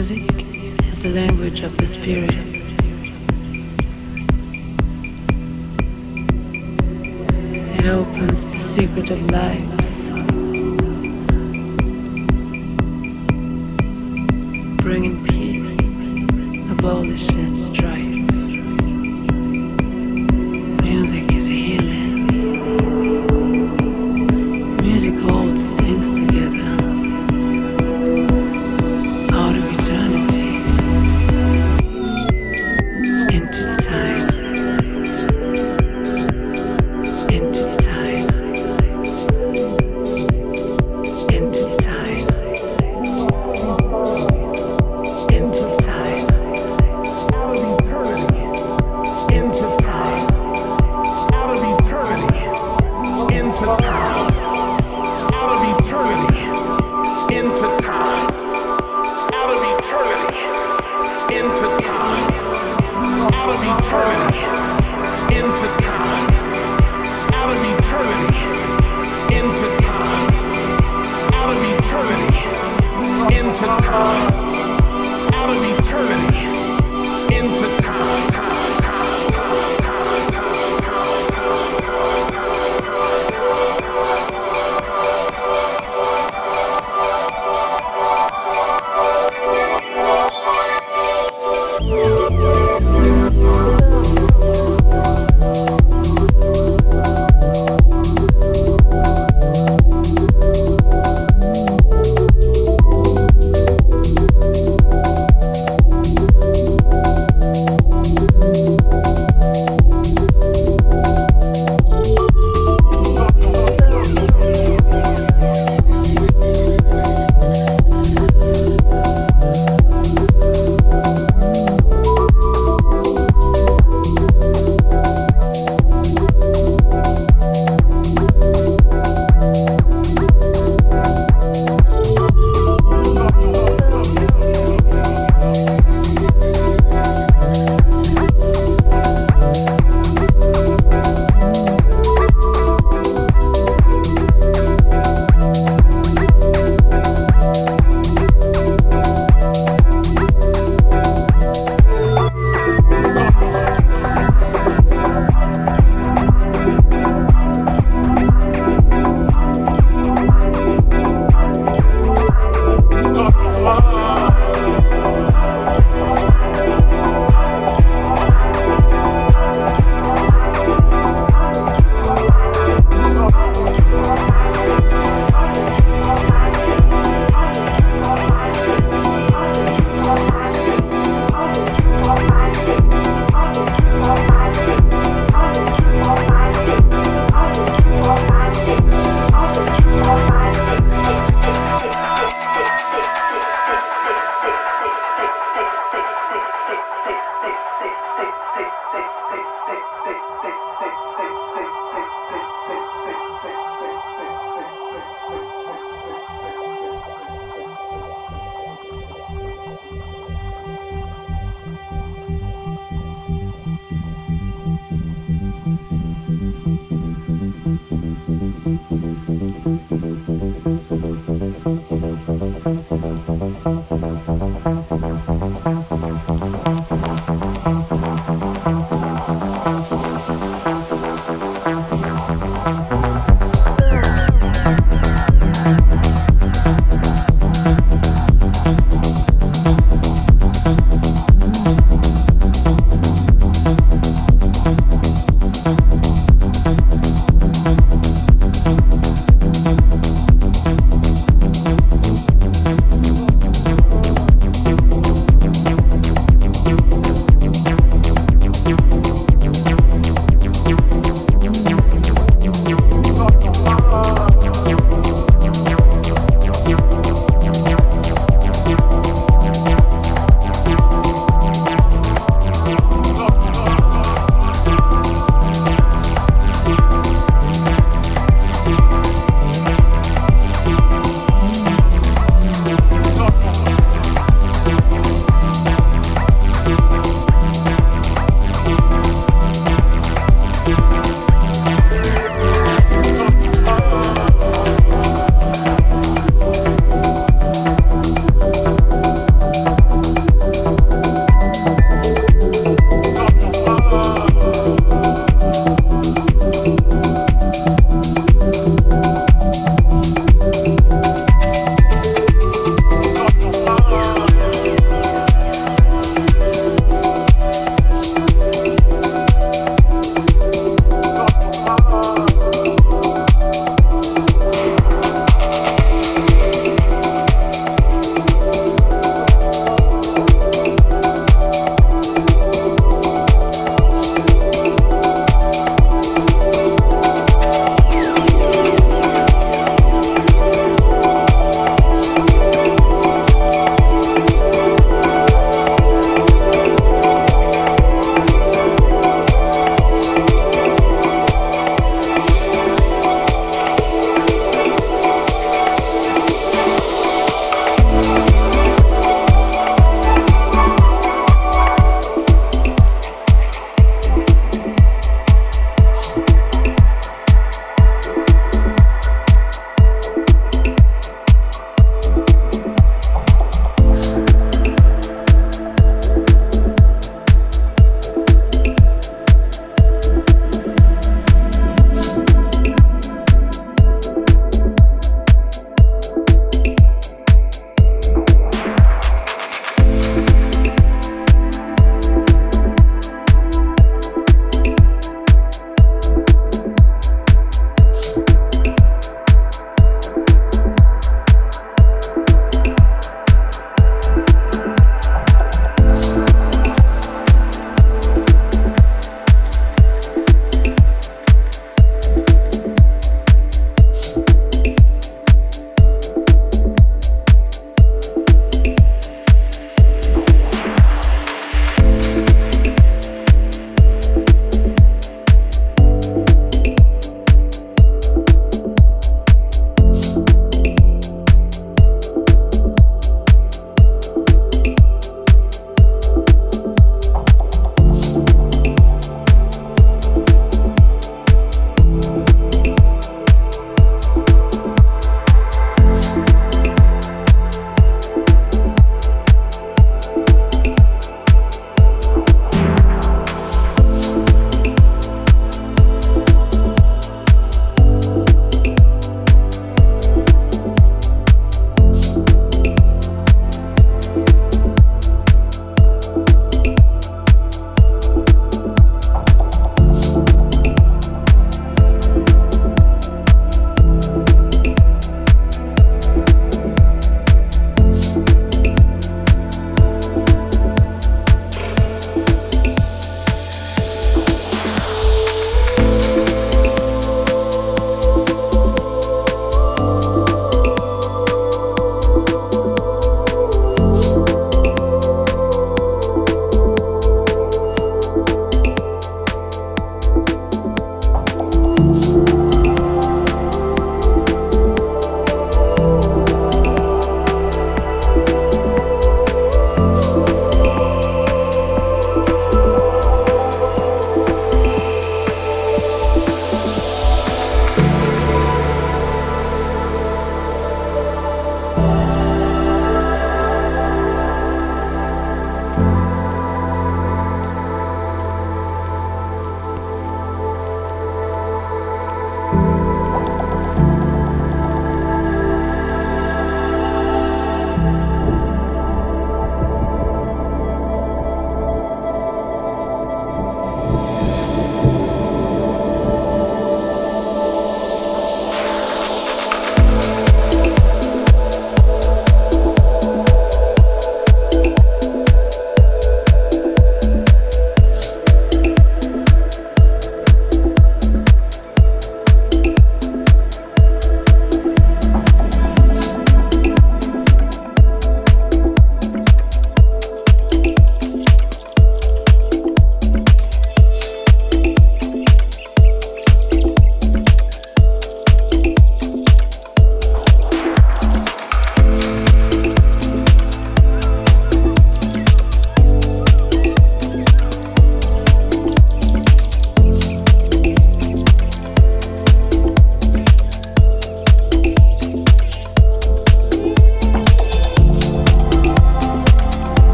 music is the language of the spirit. It opens the secret of life. Bringing peace abolishes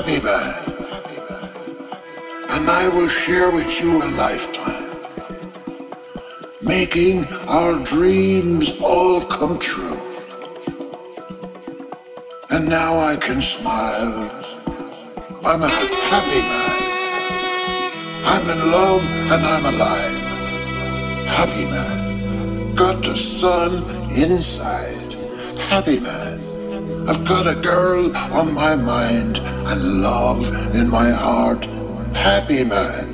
happy man. And I will share with you a lifetime making our dreams all come true. And now I can smile. I'm a happy man. I'm in love and I'm alive. Happy man. Got the sun inside. Happy man. I've got a girl on my mind and love in my heart. Happy man.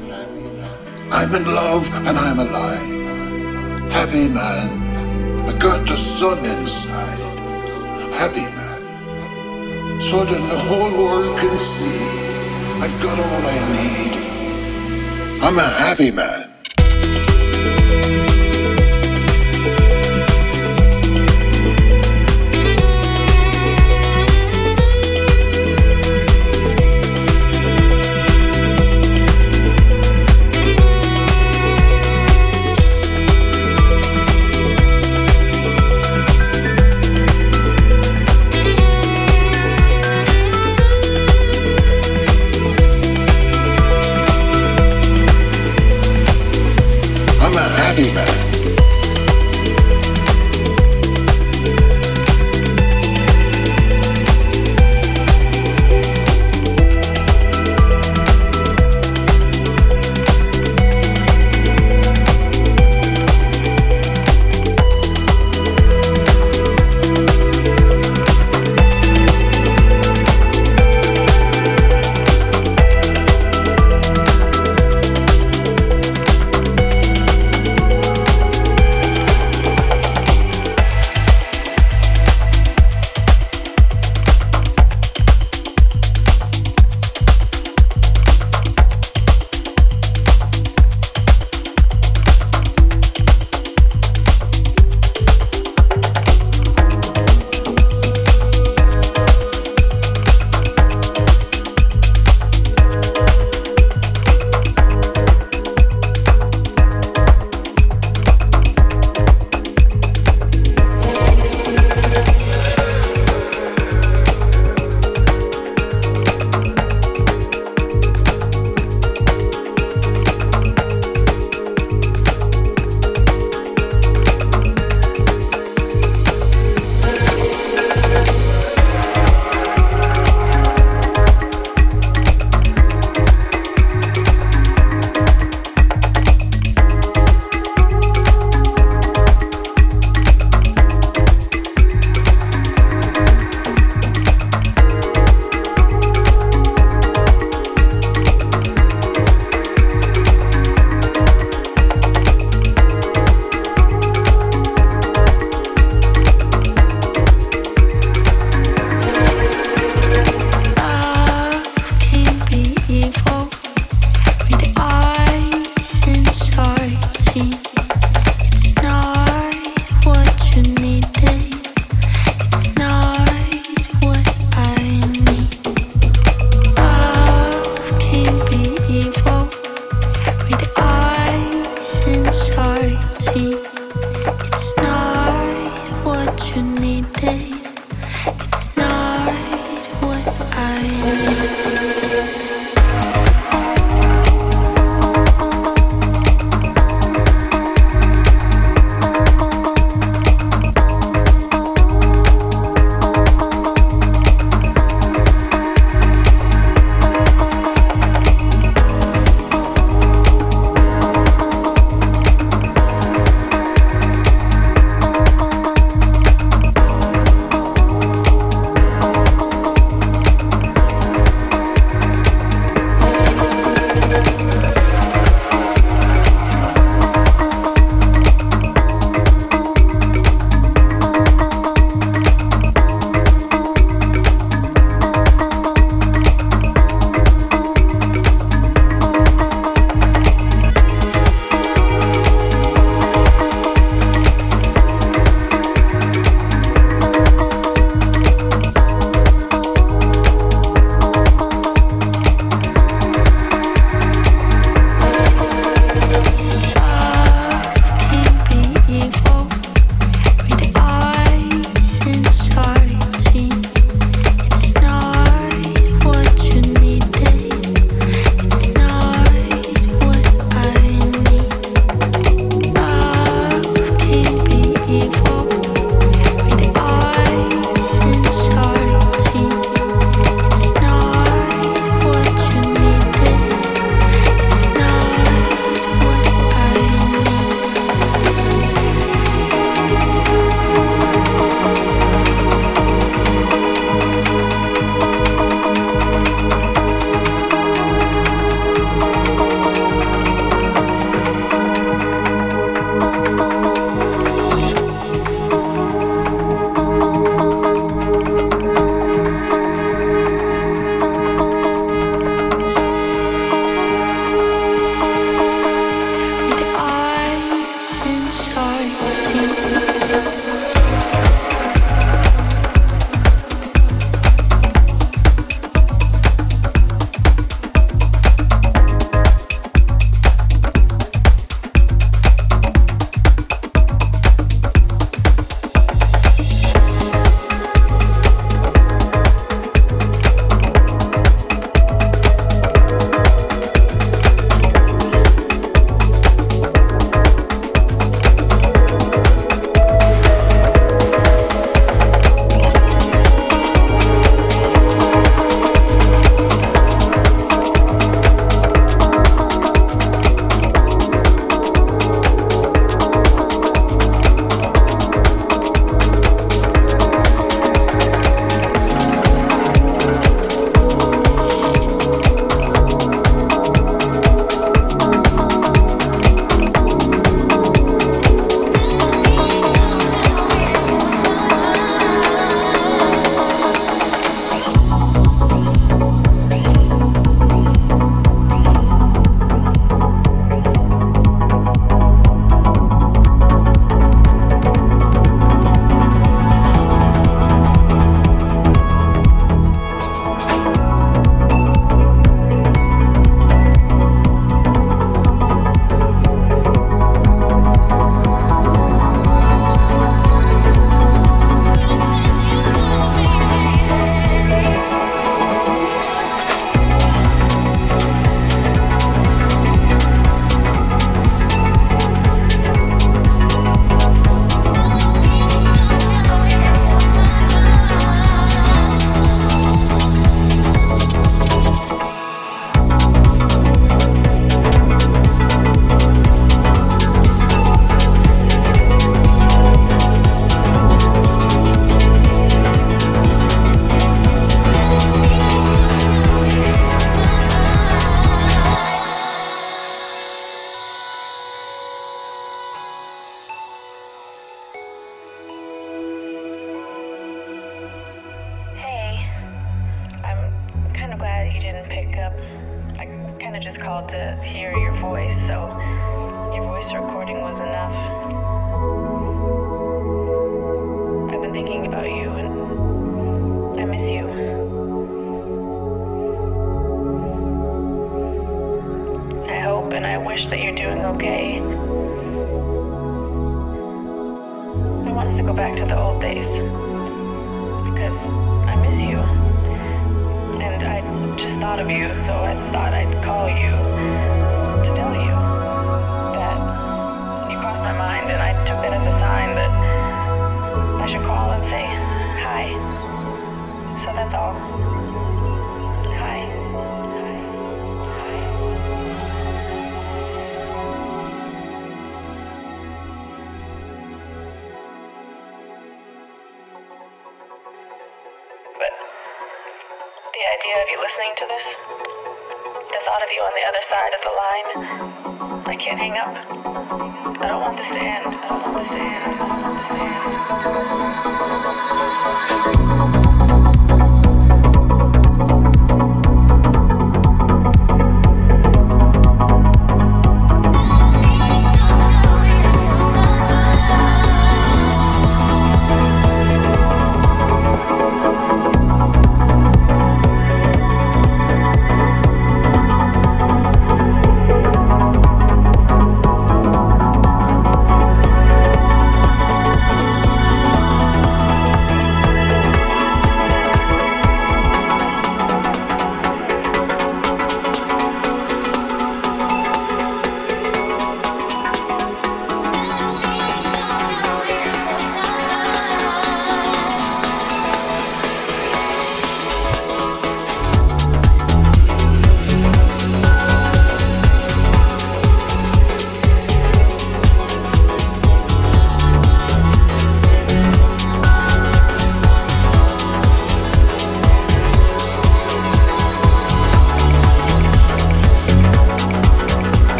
I'm in love and I'm alive happy man. I got the sun inside. Happy man. So that the whole world can see I've got all I need. I'm a happy man.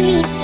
me.